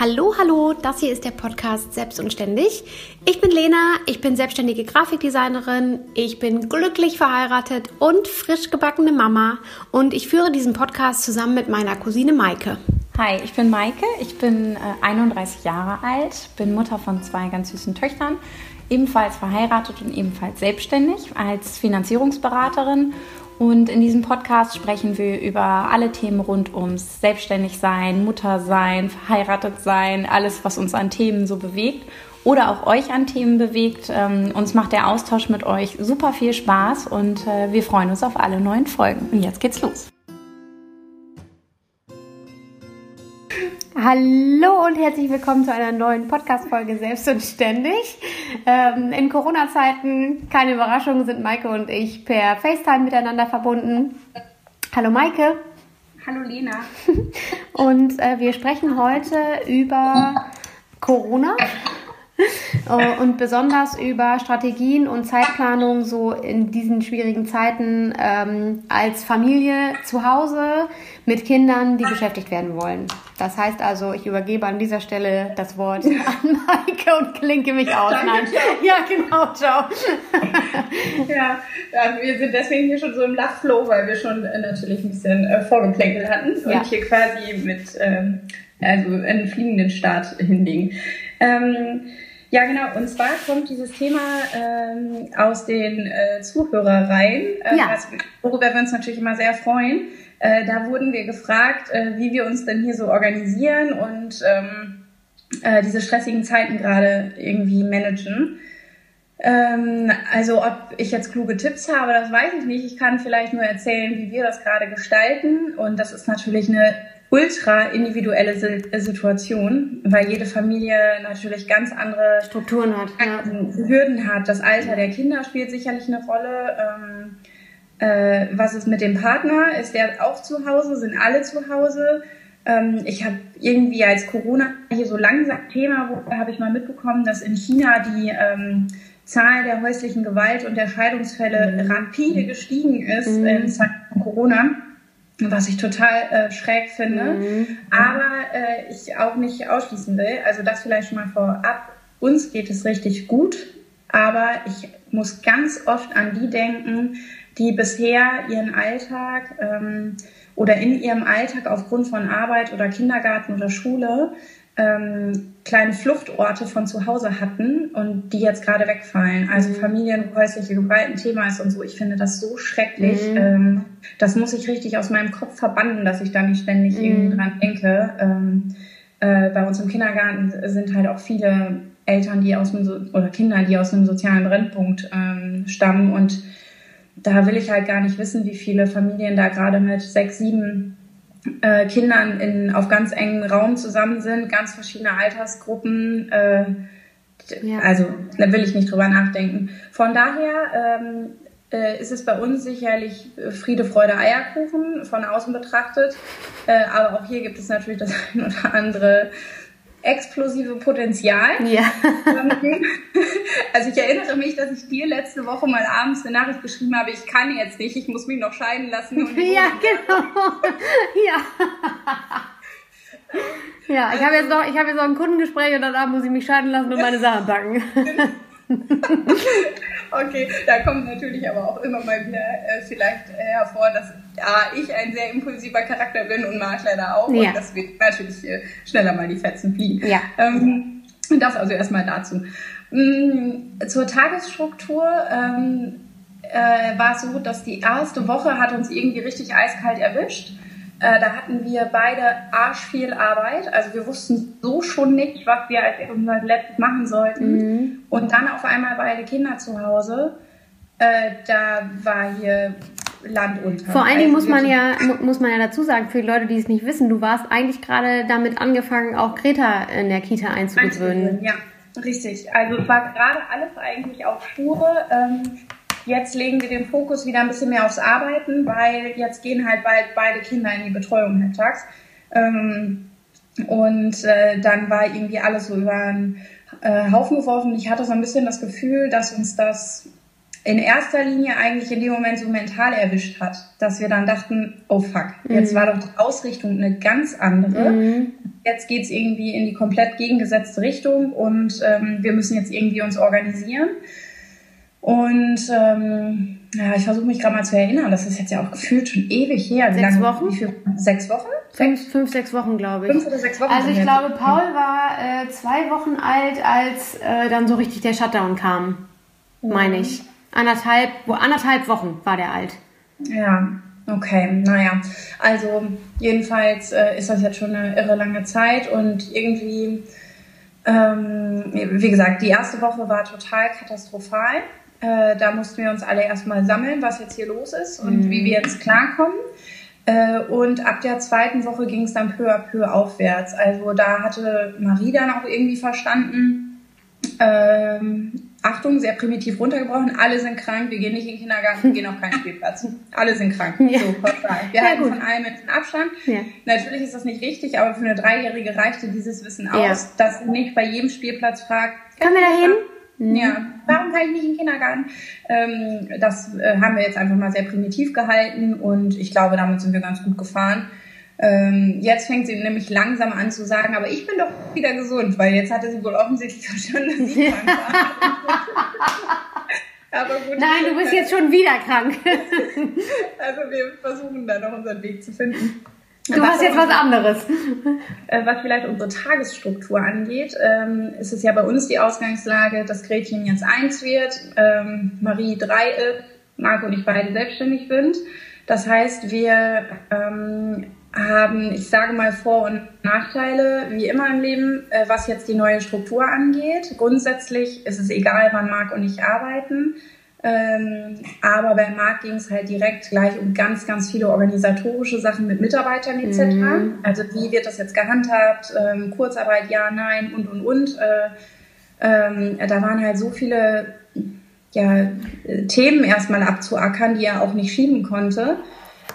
Hallo, hallo, das hier ist der Podcast Selbst und Ständig. Ich bin Lena, ich bin selbstständige Grafikdesignerin, ich bin glücklich verheiratet und frisch gebackene Mama und ich führe diesen Podcast zusammen mit meiner Cousine Maike. Hi, ich bin Maike, ich bin äh, 31 Jahre alt, bin Mutter von zwei ganz süßen Töchtern, ebenfalls verheiratet und ebenfalls selbstständig als Finanzierungsberaterin und in diesem Podcast sprechen wir über alle Themen rund ums Selbstständigsein, Muttersein, verheiratet sein, alles, was uns an Themen so bewegt oder auch euch an Themen bewegt. Ähm, uns macht der Austausch mit euch super viel Spaß und äh, wir freuen uns auf alle neuen Folgen. Und jetzt geht's los. Hallo und herzlich willkommen zu einer neuen Podcast-Folge Selbst und Ständig. Ähm, in Corona-Zeiten, keine Überraschung, sind Maike und ich per FaceTime miteinander verbunden. Hallo Maike. Hallo Lena. Und äh, wir sprechen heute über Corona äh, und besonders über Strategien und Zeitplanung so in diesen schwierigen Zeiten ähm, als Familie zu Hause mit Kindern, die beschäftigt werden wollen. Das heißt also, ich übergebe an dieser Stelle das Wort an Maike und klinke mich aus. Nein. Ja, genau, ciao. ja, wir sind deswegen hier schon so im Lachflow, weil wir schon äh, natürlich ein bisschen äh, vorgeplänkelt hatten und ja. hier quasi mit ähm, also einen fliegenden Start hinlegen. Ähm, ja, genau. Und zwar kommt dieses Thema ähm, aus den äh, Zuhörereien, äh, ja. was, worüber wir uns natürlich immer sehr freuen. Äh, da wurden wir gefragt, äh, wie wir uns denn hier so organisieren und ähm, äh, diese stressigen Zeiten gerade irgendwie managen. Ähm, also ob ich jetzt kluge Tipps habe, das weiß ich nicht. Ich kann vielleicht nur erzählen, wie wir das gerade gestalten. Und das ist natürlich eine ultra individuelle Situation, weil jede Familie natürlich ganz andere Strukturen hat. Hürden hat. Das Alter der Kinder spielt sicherlich eine Rolle. Ähm, äh, was ist mit dem Partner? Ist der auch zu Hause? Sind alle zu Hause? Ähm, ich habe irgendwie als Corona hier so langsam Thema, wo habe ich mal mitbekommen, dass in China die ähm, Zahl der häuslichen Gewalt und der Scheidungsfälle mhm. rapide gestiegen ist mhm. in Zeiten von Corona was ich total äh, schräg finde, mhm. aber äh, ich auch nicht ausschließen will. Also das vielleicht schon mal vorab. Uns geht es richtig gut, aber ich muss ganz oft an die denken, die bisher ihren Alltag ähm, oder in ihrem Alltag aufgrund von Arbeit oder Kindergarten oder Schule ähm, kleine Fluchtorte von zu Hause hatten und die jetzt gerade wegfallen. Also mhm. Familien, wo häusliche Gewalt ein Thema ist und so. Ich finde das so schrecklich. Mhm. Ähm, das muss ich richtig aus meinem Kopf verbannen, dass ich da nicht ständig mhm. irgendwie dran denke. Ähm, äh, bei uns im Kindergarten sind halt auch viele Eltern, die aus dem so oder Kinder, die aus einem sozialen Brennpunkt ähm, stammen und da will ich halt gar nicht wissen, wie viele Familien da gerade mit sechs, sieben äh, Kindern in, auf ganz engem Raum zusammen sind, ganz verschiedene Altersgruppen. Äh, ja. Also da will ich nicht drüber nachdenken. Von daher ähm, äh, ist es bei uns sicherlich Friede, Freude, Eierkuchen von außen betrachtet. Äh, aber auch hier gibt es natürlich das ein oder andere explosive Potenzial. Ja. Also ich erinnere mich, dass ich dir letzte Woche mal abends eine Nachricht geschrieben habe, ich kann jetzt nicht, ich muss mich noch scheiden lassen. ja, genau. ja. Ja, ich habe jetzt noch, ich habe jetzt noch ein Kundengespräch und danach muss ich mich scheiden lassen und meine Sachen packen. okay, da kommt natürlich aber auch immer mal wieder äh, vielleicht äh, hervor, dass ja, ich ein sehr impulsiver Charakter bin und Makler da auch. Ja. Und das wird natürlich äh, schneller mal die Fetzen fliegen. Ja. Ähm, das also erstmal dazu. Mhm, zur Tagesstruktur. Ähm, äh, war es so, dass die erste Woche hat uns irgendwie richtig eiskalt erwischt. Äh, da hatten wir beide arsch viel Arbeit. Also wir wussten so schon nicht, was wir als unser letztes machen sollten. Mhm. Und dann auf einmal beide Kinder zu Hause. Äh, da war hier Land unter. Vor allen Dingen muss man ja muss man ja dazu sagen, für die Leute, die es nicht wissen, du warst eigentlich gerade damit angefangen, auch Greta in der Kita einzugewöhnen. Ja, richtig. Also es war gerade alles eigentlich auf Spure. Ähm, Jetzt legen wir den Fokus wieder ein bisschen mehr aufs Arbeiten, weil jetzt gehen halt bald beide Kinder in die Betreuung mittags. Ähm, und äh, dann war irgendwie alles so über einen äh, Haufen geworfen. Ich hatte so ein bisschen das Gefühl, dass uns das in erster Linie eigentlich in dem Moment so mental erwischt hat, dass wir dann dachten, oh fuck, jetzt mhm. war doch die Ausrichtung eine ganz andere. Mhm. Jetzt geht's irgendwie in die komplett gegengesetzte Richtung und ähm, wir müssen jetzt irgendwie uns organisieren. Und ähm, ja, ich versuche mich gerade mal zu erinnern, das ist jetzt ja auch gefühlt schon ewig her. Wie sechs lange, Wochen? Wie viel, sechs Wochen? Fünf, fünf, sechs Wochen, glaube ich. Fünf oder sechs Wochen. Also ich glaube, Paul war äh, zwei Wochen alt, als äh, dann so richtig der Shutdown kam, mhm. meine ich. Anderthalb, wo, anderthalb Wochen war der alt. Ja, okay, naja. Also jedenfalls äh, ist das jetzt schon eine irre lange Zeit und irgendwie, ähm, wie gesagt, die erste Woche war total katastrophal. Äh, da mussten wir uns alle erstmal sammeln, was jetzt hier los ist und mhm. wie wir jetzt klarkommen. Äh, und ab der zweiten Woche ging es dann peu à peu aufwärts. Also da hatte Marie dann auch irgendwie verstanden, ähm, Achtung, sehr primitiv runtergebrochen, alle sind krank, wir gehen nicht in den Kindergarten, wir gehen auf keinen Spielplatz. Alle sind krank. Ja. So, pauschal. Wir ja, halten gut. von allem Menschen Abstand. Ja. Natürlich ist das nicht richtig, aber für eine Dreijährige reichte dieses Wissen aus, dass sie nicht bei jedem Spielplatz fragt, können wir da hin? Mhm. Ja, warum ich nicht in den Kindergarten? Ähm, das äh, haben wir jetzt einfach mal sehr primitiv gehalten und ich glaube, damit sind wir ganz gut gefahren. Ähm, jetzt fängt sie nämlich langsam an zu sagen, aber ich bin doch wieder gesund, weil jetzt hatte sie wohl offensichtlich verstanden, dass sie krank war. aber gut, Nein, du bist jetzt schon wieder krank. also wir versuchen da noch unseren Weg zu finden. Du hast jetzt was anderes. Äh, was vielleicht unsere Tagesstruktur angeht, ähm, ist es ja bei uns die Ausgangslage, dass Gretchen jetzt eins wird, ähm, Marie drei ist, Marco und ich beide selbstständig sind. Das heißt, wir ähm, haben, ich sage mal, Vor- und Nachteile, wie immer im Leben, äh, was jetzt die neue Struktur angeht. Grundsätzlich ist es egal, wann Marc und ich arbeiten. Ähm, aber bei Marc ging es halt direkt gleich um ganz, ganz viele organisatorische Sachen mit Mitarbeitern etc. Mhm. Also wie wird das jetzt gehandhabt? Ähm, Kurzarbeit, ja, nein und und und. Äh, ähm, da waren halt so viele ja, Themen erstmal abzuackern, die er auch nicht schieben konnte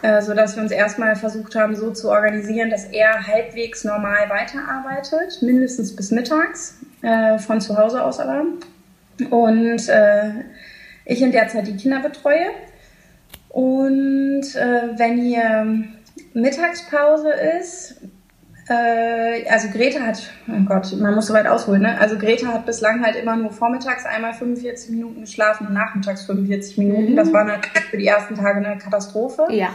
äh, so dass wir uns erstmal versucht haben, so zu organisieren, dass er halbwegs normal weiterarbeitet, mindestens bis mittags, äh, von zu Hause aus aber. Und äh, ich in der Zeit die Kinder betreue. Und äh, wenn hier Mittagspause ist, äh, also Greta hat, oh Gott, man muss so weit ausholen, ne? Also Greta hat bislang halt immer nur vormittags einmal 45 Minuten geschlafen und nachmittags 45 Minuten. Mhm. Das war natürlich für die ersten Tage eine Katastrophe. Ja.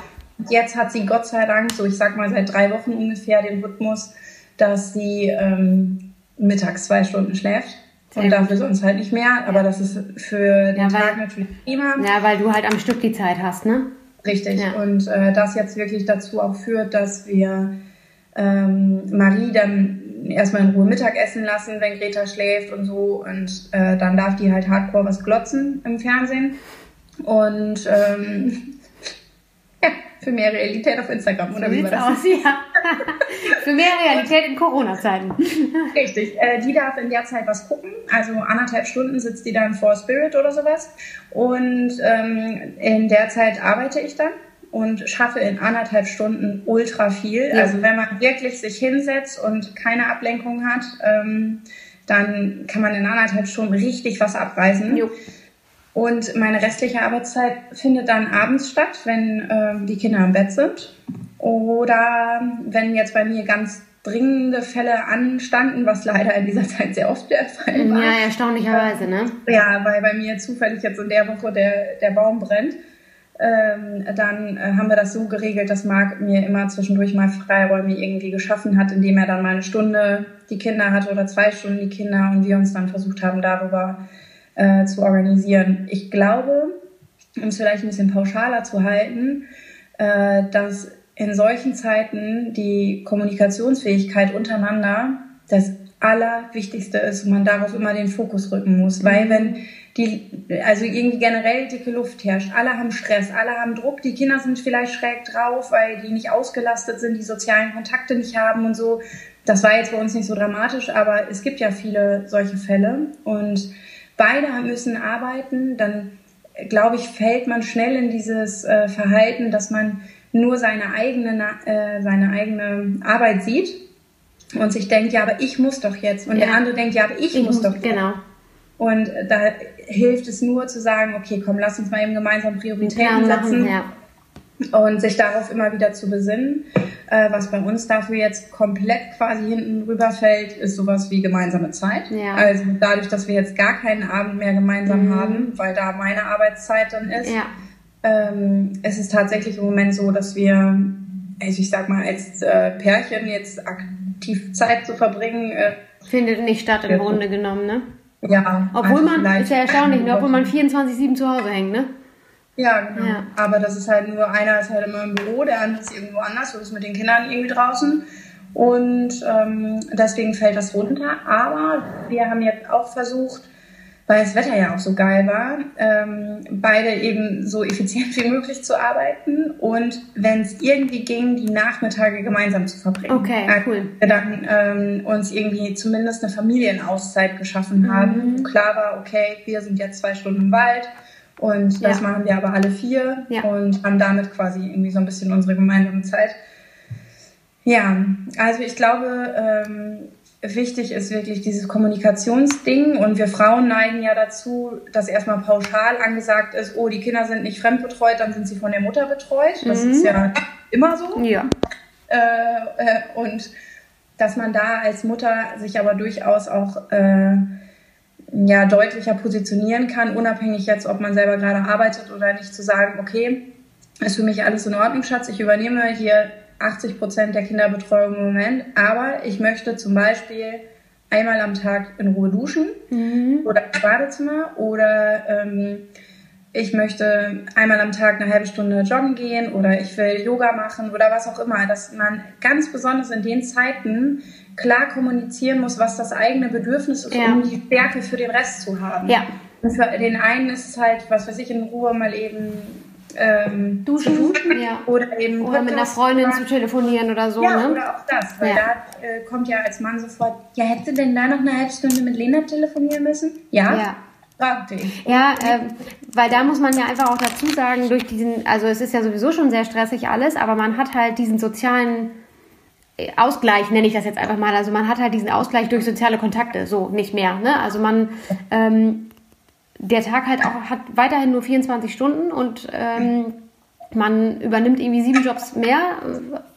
Jetzt hat sie Gott sei Dank, so ich sag mal seit drei Wochen ungefähr, den Rhythmus, dass sie ähm, mittags zwei Stunden schläft. Sehr und dafür sonst halt nicht mehr. Aber das ist für den ja, Tag natürlich prima. Ja, weil du halt am Stück die Zeit hast, ne? Richtig. Ja. Und äh, das jetzt wirklich dazu auch führt, dass wir ähm, Marie dann erstmal in Ruhe Mittagessen lassen, wenn Greta schläft und so. Und äh, dann darf die halt hardcore was glotzen im Fernsehen. Und ähm, für mehr Realität auf Instagram, oder so wie war das? Aus, ja. für mehr Realität in Corona-Zeiten. Richtig. Äh, die darf in der Zeit was gucken. Also anderthalb Stunden sitzt die dann vor Spirit oder sowas. Und ähm, in der Zeit arbeite ich dann und schaffe in anderthalb Stunden ultra viel. Ja. Also wenn man wirklich sich hinsetzt und keine Ablenkung hat, ähm, dann kann man in anderthalb Stunden richtig was abreißen. Jo. Und meine restliche Arbeitszeit findet dann abends statt, wenn äh, die Kinder im Bett sind. Oder wenn jetzt bei mir ganz dringende Fälle anstanden, was leider in dieser Zeit sehr oft der Fall war. Ja, erstaunlicherweise, ne? Ja, weil bei mir zufällig jetzt in der Woche der, der Baum brennt. Ähm, dann äh, haben wir das so geregelt, dass Marc mir immer zwischendurch mal Freiräume irgendwie geschaffen hat, indem er dann mal eine Stunde die Kinder hatte oder zwei Stunden die Kinder und wir uns dann versucht haben, darüber äh, zu organisieren. Ich glaube, um es vielleicht ein bisschen pauschaler zu halten, äh, dass in solchen Zeiten die Kommunikationsfähigkeit untereinander das Allerwichtigste ist und man darauf immer den Fokus rücken muss. Weil wenn die, also irgendwie generell dicke Luft herrscht, alle haben Stress, alle haben Druck, die Kinder sind vielleicht schräg drauf, weil die nicht ausgelastet sind, die sozialen Kontakte nicht haben und so. Das war jetzt bei uns nicht so dramatisch, aber es gibt ja viele solche Fälle und beide müssen arbeiten, dann glaube ich, fällt man schnell in dieses äh, Verhalten, dass man nur seine eigene, äh, seine eigene Arbeit sieht und sich denkt, ja, aber ich muss doch jetzt. Und ja. der andere denkt, ja, aber ich, ich muss, doch. Genau. Und da hilft es nur zu sagen, okay, komm, lass uns mal eben gemeinsam Prioritäten setzen. Ja und sich darauf immer wieder zu besinnen. Äh, was bei uns dafür jetzt komplett quasi hinten rüberfällt, ist sowas wie gemeinsame Zeit. Ja. Also dadurch, dass wir jetzt gar keinen Abend mehr gemeinsam mhm. haben, weil da meine Arbeitszeit dann ist, ja. ähm, es ist tatsächlich im Moment so, dass wir, also ich sag mal, als äh, Pärchen jetzt aktiv Zeit zu verbringen, äh, findet nicht statt im Grunde genommen, ne? Ja. Obwohl man, ist ja erstaunlich, ne? obwohl man 24-7 zu Hause hängt, ne? Ja, genau. Ja. Aber das ist halt nur, einer ist halt immer im Büro, der andere ist irgendwo anders, so ist mit den Kindern irgendwie draußen. Und ähm, deswegen fällt das runter. Aber wir haben jetzt auch versucht, weil das Wetter ja auch so geil war, ähm, beide eben so effizient wie möglich zu arbeiten und wenn es irgendwie ging, die Nachmittage gemeinsam zu verbringen. Okay, also cool. Wir dann ähm, uns irgendwie zumindest eine Familienauszeit geschaffen haben. Mhm. Klar war, okay, wir sind jetzt zwei Stunden im Wald und das ja. machen wir aber alle vier ja. und haben damit quasi irgendwie so ein bisschen unsere gemeinsame Zeit. Ja, also ich glaube, ähm, wichtig ist wirklich dieses Kommunikationsding und wir Frauen neigen ja dazu, dass erstmal pauschal angesagt ist, oh, die Kinder sind nicht fremdbetreut, dann sind sie von der Mutter betreut. Das mhm. ist ja immer so. Ja. Äh, äh, und dass man da als Mutter sich aber durchaus auch äh, ja, deutlicher positionieren kann, unabhängig jetzt, ob man selber gerade arbeitet oder nicht, zu sagen, okay, ist für mich alles in Ordnung, Schatz, ich übernehme hier 80 Prozent der Kinderbetreuung im Moment, aber ich möchte zum Beispiel einmal am Tag in Ruhe duschen mhm. oder im Badezimmer oder ähm, ich möchte einmal am Tag eine halbe Stunde joggen gehen oder ich will Yoga machen oder was auch immer, dass man ganz besonders in den Zeiten klar kommunizieren muss, was das eigene Bedürfnis ist, ja. um die Stärke für den Rest zu haben. Ja. Und für den einen ist es halt, was weiß ich, in Ruhe mal eben ähm, duschen, duschen ja. oder eben oder mit einer Freundin zu telefonieren oder so. Ja, ne? oder auch das, weil ja. da äh, kommt ja als Mann sofort, ja, hätte denn da noch eine halbe Stunde mit Lena telefonieren müssen? Ja. ja. Ja, äh, weil da muss man ja einfach auch dazu sagen, durch diesen, also es ist ja sowieso schon sehr stressig alles, aber man hat halt diesen sozialen Ausgleich, nenne ich das jetzt einfach mal. Also man hat halt diesen Ausgleich durch soziale Kontakte, so nicht mehr. Ne? Also man, ähm, der Tag halt auch hat weiterhin nur 24 Stunden und ähm, man übernimmt irgendwie sieben Jobs mehr,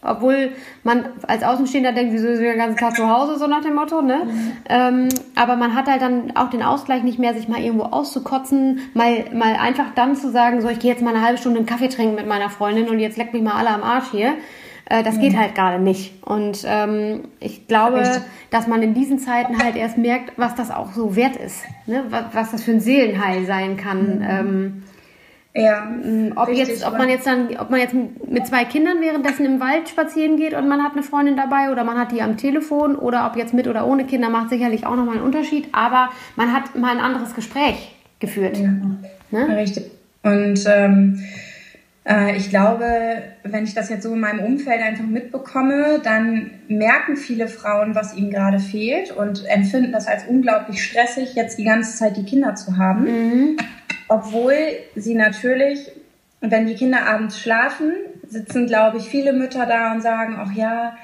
obwohl man als Außenstehender denkt, wieso ist wir den ganzen Tag zu Hause, so nach dem Motto, ne? Mhm. Ähm, aber man hat halt dann auch den Ausgleich nicht mehr, sich mal irgendwo auszukotzen, mal, mal einfach dann zu sagen, so, ich gehe jetzt mal eine halbe Stunde einen Kaffee trinken mit meiner Freundin und jetzt leckt mich mal alle am Arsch hier. Äh, das mhm. geht halt gerade nicht. Und ähm, ich glaube, Richtig. dass man in diesen Zeiten halt erst merkt, was das auch so wert ist. Ne? Was, was das für ein Seelenheil sein kann. Mhm. Ähm, ja, ob richtig, jetzt, ob man jetzt dann, ob man jetzt mit zwei Kindern währenddessen im Wald spazieren geht und man hat eine Freundin dabei oder man hat die am Telefon oder ob jetzt mit oder ohne Kinder macht sicherlich auch nochmal einen Unterschied, aber man hat mal ein anderes Gespräch geführt. Ja, ne? Richtig. Und ähm, äh, ich glaube, wenn ich das jetzt so in meinem Umfeld einfach mitbekomme, dann merken viele Frauen, was ihnen gerade fehlt und empfinden das als unglaublich stressig, jetzt die ganze Zeit die Kinder zu haben. Mhm. Obwohl sie natürlich, wenn die Kinder abends schlafen, sitzen, glaube ich, viele Mütter da und sagen, ach ja,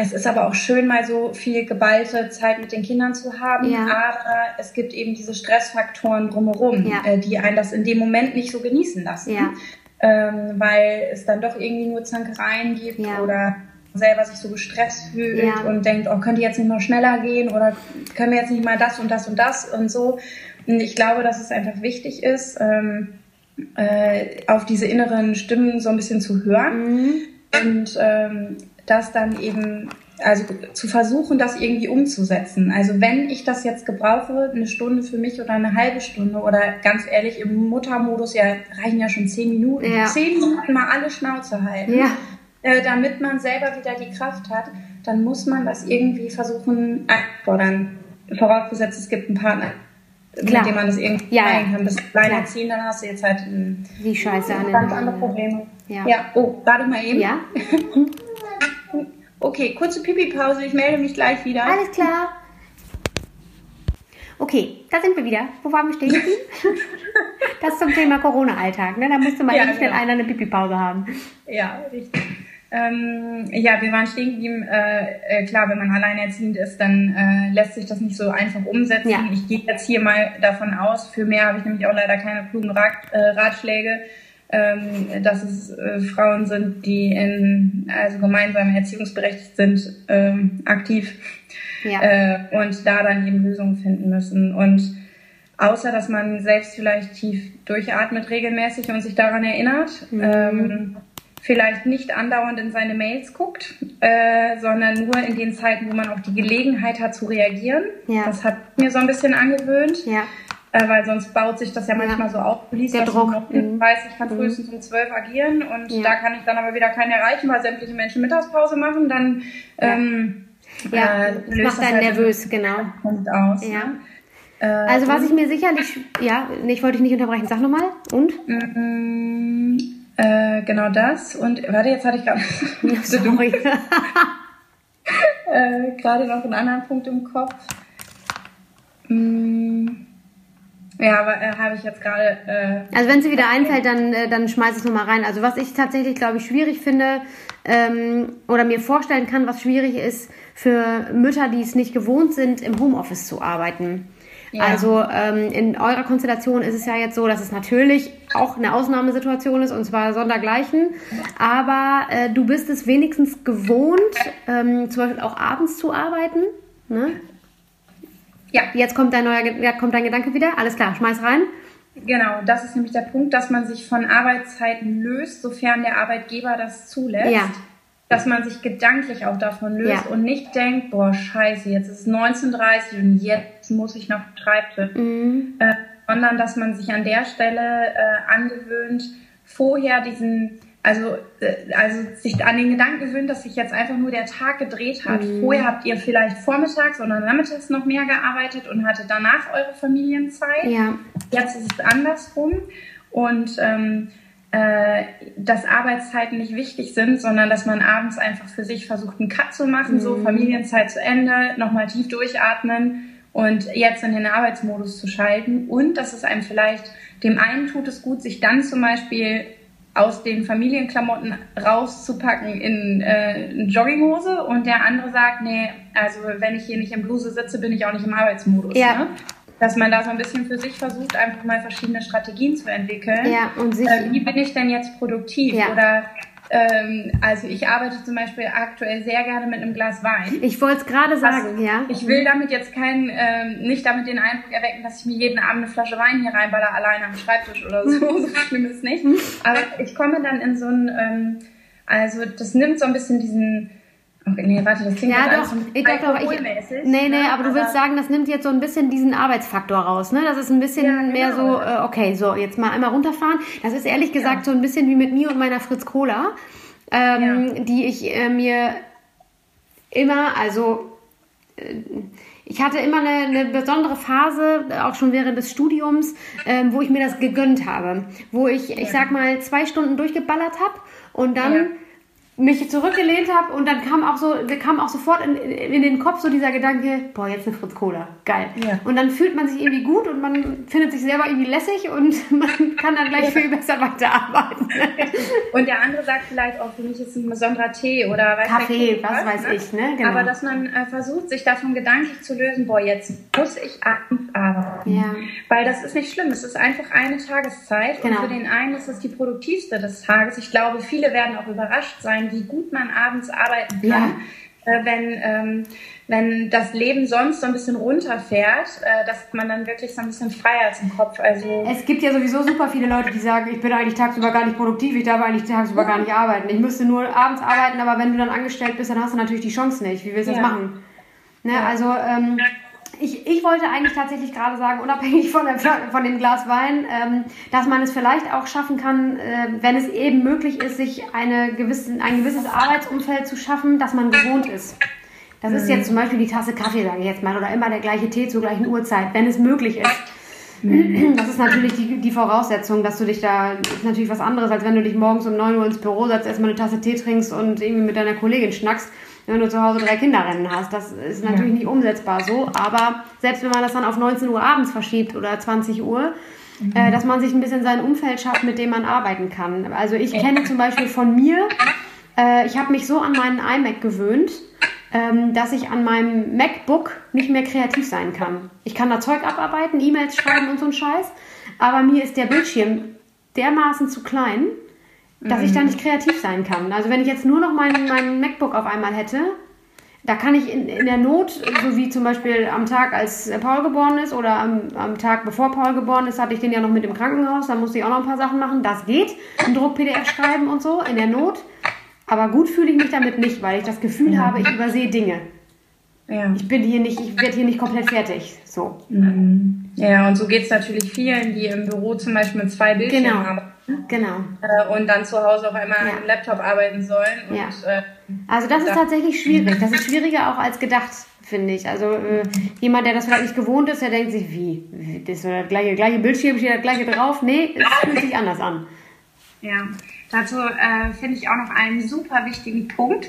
es ist aber auch schön, mal so viel geballte Zeit mit den Kindern zu haben. Ja. Aber es gibt eben diese Stressfaktoren drumherum, ja. äh, die einen das in dem Moment nicht so genießen lassen. Ja ähm, weil es dann doch irgendwie nur Zankereien gibt ja. oder selber sich so gestresst fühlt ja. und denkt, oh, könnte jetzt nicht mal schneller gehen oder können wir jetzt nicht mal das und das und das und so. Und ich glaube, dass es einfach wichtig ist, ähm, äh, auf diese inneren Stimmen so ein bisschen zu hören mhm. und ähm, das dann eben also zu versuchen, das irgendwie umzusetzen. Also wenn ich das jetzt gebrauche, eine Stunde für mich oder eine halbe Stunde oder ganz ehrlich, im Muttermodus ja reichen ja schon zehn Minuten. Ja. Zehn Minuten mal alle Schnauze halten, ja. äh, damit man selber wieder die Kraft hat, dann muss man das irgendwie versuchen einfordern. Vorausgesetzt, es gibt einen Partner, Klar. mit dem man das irgendwie ja, ja. kann. Das alleine ziehen, dann hast du jetzt halt ein, Wie scheiße ganz andere Probleme. Ja. ja. Oh, warte mal eben. Ja. Okay, kurze Pipi-Pause. Ich melde mich gleich wieder. Alles klar. Okay, da sind wir wieder. Wo waren wir stehen geblieben? das zum Thema Corona-Alltag. Ne? Da musste mal ja, eben schnell genau. einer eine Pipi-Pause haben. Ja, richtig. Ähm, ja, wir waren stehen geblieben. Äh, äh, klar, wenn man alleinerziehend ist, dann äh, lässt sich das nicht so einfach umsetzen. Ja. Ich gehe jetzt hier mal davon aus. Für mehr habe ich nämlich auch leider keine klugen Rat, äh, Ratschläge, ähm, dass es äh, Frauen sind, die in also gemeinsam erziehungsberechtigt sind, ähm, aktiv ja. äh, und da dann eben Lösungen finden müssen. Und außer dass man selbst vielleicht tief durchatmet regelmäßig und sich daran erinnert. Mhm. Ähm, vielleicht nicht andauernd in seine Mails guckt, äh, sondern nur in den Zeiten, wo man auch die Gelegenheit hat zu reagieren. Ja. Das hat mir so ein bisschen angewöhnt. Ja. Äh, weil sonst baut sich das ja manchmal ja. so auf. Liest, Der Druck. Mhm. weiß, ich kann frühestens um zwölf agieren und ja. da kann ich dann aber wieder keinen erreichen, weil sämtliche Menschen Mittagspause machen. Dann ähm, ja, äh, macht einen halt nervös, genau. Aus, ja. Ne? Äh, also was ich mir sicherlich, ja, ich wollte dich nicht unterbrechen, sag nochmal. Und? Mm, äh, genau das. Und warte, jetzt hatte ich gerade. Sorry. äh, gerade noch einen anderen Punkt im Kopf. Mm, ja, aber äh, habe ich jetzt gerade. Äh, also wenn sie wieder einfällt, dann, äh, dann schmeiß es nochmal rein. Also was ich tatsächlich, glaube ich, schwierig finde ähm, oder mir vorstellen kann, was schwierig ist für Mütter, die es nicht gewohnt sind, im Homeoffice zu arbeiten. Ja. Also ähm, in eurer Konstellation ist es ja jetzt so, dass es natürlich auch eine Ausnahmesituation ist und zwar sondergleichen. Aber äh, du bist es wenigstens gewohnt, ähm, zum Beispiel auch abends zu arbeiten. Ne? Ja. Jetzt kommt dein neuer, kommt dein Gedanke wieder. Alles klar, schmeiß rein. Genau, das ist nämlich der Punkt, dass man sich von Arbeitszeiten löst, sofern der Arbeitgeber das zulässt. Ja dass man sich gedanklich auch davon löst ja. und nicht denkt, boah, scheiße, jetzt ist es 19.30 und jetzt muss ich noch Schreibtisch. Mhm. Äh, sondern dass man sich an der Stelle äh, angewöhnt, vorher diesen, also, äh, also sich an den Gedanken gewöhnt, dass sich jetzt einfach nur der Tag gedreht hat. Mhm. Vorher habt ihr vielleicht vormittags oder nachmittags noch mehr gearbeitet und hattet danach eure Familienzeit. Ja. Jetzt ist es andersrum. Und ähm, äh, dass Arbeitszeiten nicht wichtig sind, sondern dass man abends einfach für sich versucht, einen Cut zu machen, mhm. so Familienzeit zu Ende, nochmal tief durchatmen und jetzt in den Arbeitsmodus zu schalten und dass es einem vielleicht, dem einen tut es gut, sich dann zum Beispiel aus den Familienklamotten rauszupacken in äh, Jogginghose und der andere sagt, nee, also wenn ich hier nicht im Bluse sitze, bin ich auch nicht im Arbeitsmodus. Ja. Ne? dass man da so ein bisschen für sich versucht, einfach mal verschiedene Strategien zu entwickeln. Ja, und sich, äh, wie bin ich denn jetzt produktiv? Ja. Oder ähm, also ich arbeite zum Beispiel aktuell sehr gerne mit einem Glas Wein. Ich wollte es gerade sagen, also, ja. Ich will damit jetzt keinen, ähm, nicht damit den Eindruck erwecken, dass ich mir jeden Abend eine Flasche Wein hier reinballer, alleine am Schreibtisch oder so. so schlimm ist nicht. Aber ich komme dann in so ein, ähm, also das nimmt so ein bisschen diesen Okay, nee, warte, das klingt ja, doch, ich doch, doch, ich, Nee, nee, ne? aber, aber, du willst sagen, das nimmt jetzt so ein bisschen diesen Arbeitsfaktor raus, ne? Das ist ein bisschen ja, genau. mehr so, äh, okay, so, jetzt mal einmal runterfahren. Das ist ehrlich gesagt ja. so ein bisschen wie mit mir und meiner Fritz Cola, ähm, ja. die ich äh, mir immer, also äh, ich hatte immer eine, eine, besondere Phase, auch schon während des Studiums, ähm, wo ich mir das gegönnt habe. Wo ich, ich sag mal, zwei Stunden durchgeballert habe und dann mich zurückgelehnt habe und dann kam auch so, kam auch sofort in, in, den Kopf so dieser Gedanke, boah, jetzt eine Fritz Cola, geil. Ja. Und dann fühlt man sich irgendwie gut und man findet sich selber irgendwie lässig und man kann dann gleich viel besser weiterarbeiten. und der andere sagt vielleicht auch, für mich ist ein besonderer Tee oder weiß Kaffee, was, was weiß ne? ich, ne? Genau. Aber dass man äh, versucht, sich davon gedanklich zu lösen, boah, jetzt muss ich arbeiten. Ja. Weil das ist nicht schlimm, es ist einfach eine Tageszeit genau. und für den einen ist es die produktivste des Tages. Ich glaube, viele werden auch überrascht sein, wie gut man abends arbeiten kann. Ja. Äh, wenn, ähm, wenn das Leben sonst so ein bisschen runterfährt, äh, dass man dann wirklich so ein bisschen freier ist im Kopf. Also es gibt ja sowieso super viele Leute, die sagen, ich bin eigentlich tagsüber gar nicht produktiv, ich darf eigentlich tagsüber gar nicht arbeiten. Ich müsste nur abends arbeiten, aber wenn du dann angestellt bist, dann hast du natürlich die Chance nicht. Wie willst du ja. das machen? Ne? Ja. Also ähm, ich, ich wollte eigentlich tatsächlich gerade sagen, unabhängig von, der, von dem Glas Wein, ähm, dass man es vielleicht auch schaffen kann, äh, wenn es eben möglich ist, sich eine gewisse, ein gewisses Arbeitsumfeld zu schaffen, das man gewohnt ist. Das ist jetzt zum Beispiel die Tasse Kaffee, sage ich jetzt mal, oder immer der gleiche Tee zur gleichen Uhrzeit, wenn es möglich ist. Das ist natürlich die, die Voraussetzung, dass du dich da, ist natürlich was anderes, als wenn du dich morgens um 9 Uhr ins Büro setzt, erstmal eine Tasse Tee trinkst und irgendwie mit deiner Kollegin schnackst wenn du zu Hause drei Kinderrennen hast. Das ist natürlich ja. nicht umsetzbar so, aber selbst wenn man das dann auf 19 Uhr abends verschiebt oder 20 Uhr, mhm. äh, dass man sich ein bisschen sein Umfeld schafft, mit dem man arbeiten kann. Also ich kenne zum Beispiel von mir, Äh, ich habe mich so an meinen iMac gewöhnt, ähm, dass ich an meinem MacBook nicht mehr kreativ sein kann. Ich kann da Zeug abarbeiten, E-Mails schreiben und so ein Scheiß, aber mir ist der Bildschirm dermaßen zu klein, dass ich da nicht kreativ sein kann. Also wenn ich jetzt nur noch mein, mein MacBook auf einmal hätte, da kann ich in, in der Not, so wie zum Beispiel am Tag, als Paul geboren ist oder am, am Tag, bevor Paul geboren ist, hatte ich den ja noch mit im Krankenhaus, da musste ich auch noch ein paar Sachen machen. Das geht, ein Druck-PDF schreiben und so, in der Not. Aber gut fühle ich mich damit nicht, weil ich das Gefühl ja. habe, ich übersehe Dinge. Ja. Ich bin hier nicht, ich werde hier nicht komplett fertig. So. Mhm. Ja, und so geht es natürlich vielen, die im Büro zum Beispiel mit zwei Bildschirmen genau. haben. Genau. Äh, und dann zu Hause auf einmal ja. am Laptop arbeiten sollen. Und, ja. Äh, also das ist tatsächlich schwierig. Das ist schwieriger auch als gedacht, finde ich. Also äh, jemand, der das vielleicht nicht gewohnt ist, der denkt sich, wie? Das ist das gleiche, gleiche Bildschirm, steht das gleiche drauf. Nee, es fühlt sich anders an. Ja, dazu äh, finde ich auch noch einen super wichtigen Punkt.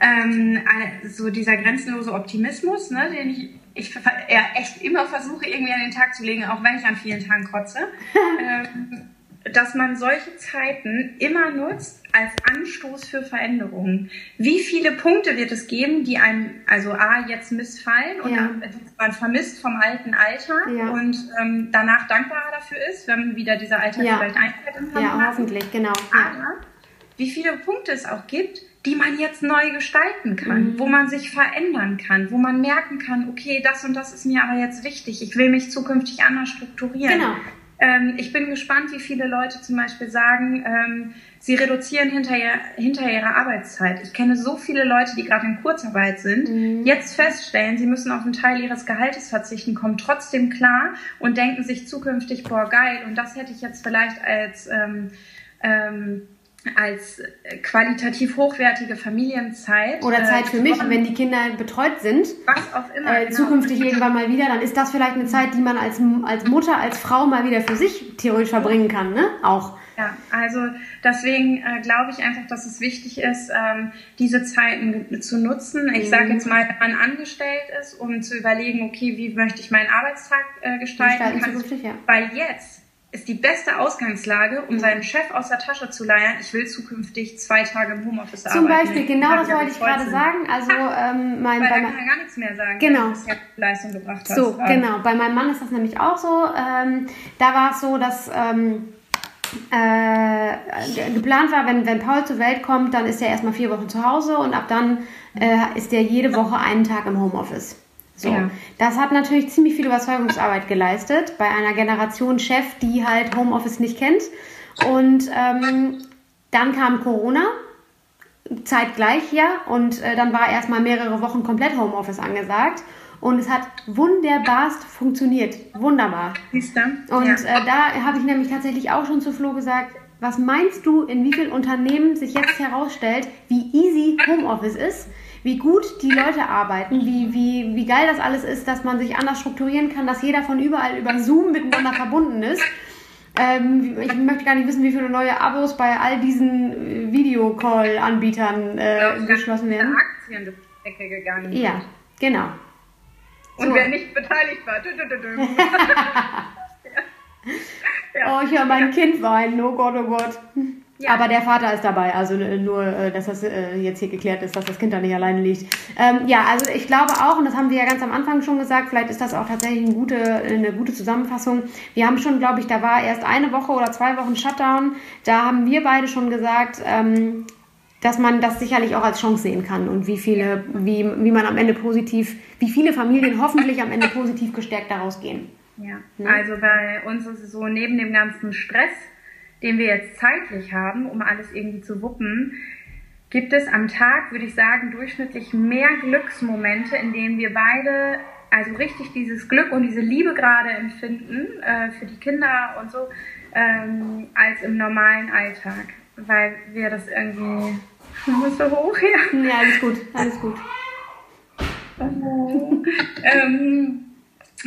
Ähm, so dieser grenzenlose Optimismus, ne, den ich, ich ja, echt immer versuche, irgendwie an den Tag zu legen, auch wenn ich an vielen Tagen kotze. ähm, dass man solche Zeiten immer nutzt als Anstoß für Veränderungen. Wie viele Punkte wird es geben, die einem, also A, jetzt missfallen und ja. man vermisst vom alten Alter ja. und ähm, danach dankbarer dafür ist, wenn wieder dieser Alter ja. vielleicht einfällt im Ja, hat. hoffentlich, genau. Aber wie viele Punkte es auch gibt, die man jetzt neu gestalten kann, mhm. wo man sich verändern kann, wo man merken kann, okay, das und das ist mir aber jetzt wichtig, ich will mich zukünftig anders strukturieren. Genau. Ähm, ich bin gespannt, wie viele Leute zum Beispiel sagen, ähm, sie reduzieren hinterher, hinter ihrer Arbeitszeit. Ich kenne so viele Leute, die gerade in Kurzarbeit sind, mhm. jetzt feststellen, sie müssen auf einen Teil ihres Gehaltes verzichten, kommen trotzdem klar und denken sich zukünftig, boah, geil, und das hätte ich jetzt vielleicht als ähm, ähm, als qualitativ hochwertige Familienzeit. Oder äh, Zeit für mich, wenn die Kinder betreut sind. Was auch immer. Äh, genau. Zukünftig irgendwann mal wieder, dann ist das vielleicht eine Zeit, die man als, als Mutter, als Frau mal wieder für sich theoretisch verbringen kann, ne? Auch. Ja, also deswegen äh, glaube ich einfach, dass es wichtig ist, ähm, diese Zeiten zu nutzen. Ich sage jetzt mal, wenn man angestellt ist, um zu überlegen, okay, wie möchte ich meinen Arbeitstag äh, gestalten, gestalten ja. weil jetzt ist die beste Ausgangslage, um seinen Chef aus der Tasche zu leiern. Ich will zukünftig zwei Tage im Homeoffice Zum arbeiten. Zum Beispiel, genau das wollte ich gerade sagen. Also ähm, mein, Weil bei kann er gar nichts mehr sagen, genau. du ja Leistung gebracht hast. So, genau. Bei meinem Mann ist das nämlich auch so. Ähm, da war es so, dass ähm, äh, geplant war, wenn, wenn Paul zur Welt kommt, dann ist er erstmal vier Wochen zu Hause und ab dann äh, ist er jede Woche einen Tag im Homeoffice. So. Ja. Das hat natürlich ziemlich viel Überzeugungsarbeit geleistet bei einer Generation Chef, die halt Homeoffice nicht kennt. Und ähm, dann kam Corona, zeitgleich ja, und äh, dann war erstmal mehrere Wochen komplett Homeoffice angesagt. Und es hat wunderbarst funktioniert. Wunderbar. Und äh, da habe ich nämlich tatsächlich auch schon zu Flo gesagt, was meinst du, in wie vielen Unternehmen sich jetzt herausstellt, wie easy Homeoffice ist? Wie gut die Leute arbeiten, wie, wie, wie geil das alles ist, dass man sich anders strukturieren kann, dass jeder von überall über Zoom miteinander verbunden ist. Ähm, ich möchte gar nicht wissen, wie viele neue Abos bei all diesen äh, Videocall-Anbietern äh, geschlossen werden. Aktien durch die Decke gegangen. Ja, genau. Und so. wer nicht beteiligt war. Dü, dü, dü, ja. Oh, ich höre mein Kind weinen. Oh Gott, oh Gott. Ja. Aber der Vater ist dabei, also äh, nur, äh, dass das äh, jetzt hier geklärt ist, dass das Kind da nicht alleine liegt. Ähm, ja, also ich glaube auch, und das haben wir ja ganz am Anfang schon gesagt, vielleicht ist das auch tatsächlich eine gute, eine gute Zusammenfassung. Wir haben schon, glaube ich, da war erst eine Woche oder zwei Wochen Shutdown. Da haben wir beide schon gesagt, ähm, dass man das sicherlich auch als Chance sehen kann und wie viele, wie, wie man am Ende positiv, wie viele Familien hoffentlich am Ende positiv gestärkt daraus gehen. Ja, ne? also bei uns ist es so, neben dem ganzen Stress, den wir jetzt zeitlich haben, um alles irgendwie zu wuppen, gibt es am Tag, würde ich sagen, durchschnittlich mehr Glücksmomente, in denen wir beide also richtig dieses Glück und diese Liebe gerade empfinden äh, für die Kinder und so, ähm, als im normalen Alltag, weil wir das irgendwie muss so hoch ja. Ja, alles gut, alles gut. Ähm,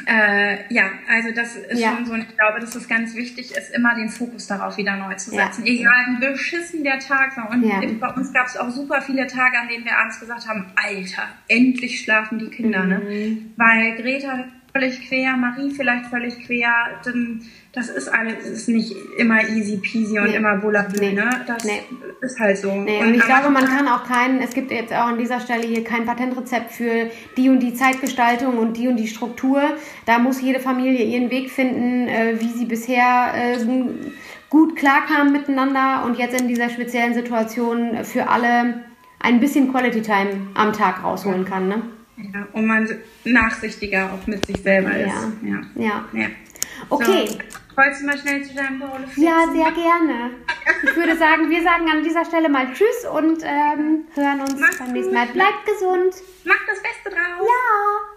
äh, ja, also das ist ja. schon so, und ich glaube, dass es ganz wichtig ist, immer den Fokus darauf wieder neu zu setzen. Ja. Egal wie beschissen der Tag war. Und ja. bei uns gab es auch super viele Tage, an denen wir abends gesagt haben, Alter, endlich schlafen die Kinder, ne? mhm. ne? Weil Greta völlig quer, Marie vielleicht völlig quer. Das ist alles ist nicht immer easy peasy und nee. immer bullabü, nee. ne? Das nee. ist halt so. Nee. Und, und ich glaube, man kann auch keinen, es gibt jetzt auch an dieser Stelle hier kein Patentrezept für die und die Zeitgestaltung und die und die Struktur. Da muss jede Familie ihren Weg finden, äh, wie sie bisher äh, gut klarkamen miteinander und jetzt in dieser speziellen Situation für alle ein bisschen Quality Time am Tag rausholen kann, ne? Ja, und man nachsichtiger auch mit sich selber ja. ist. Ja. ja. ja. Okay. So, wolltest du mal schnell zu deinem Paul Ja, sehr gerne. Ich würde sagen, wir sagen an dieser Stelle mal Tschüss und ähm, hören uns Mach's beim nächsten Mal. Bleibt gesund. Macht das Beste draus. Ja.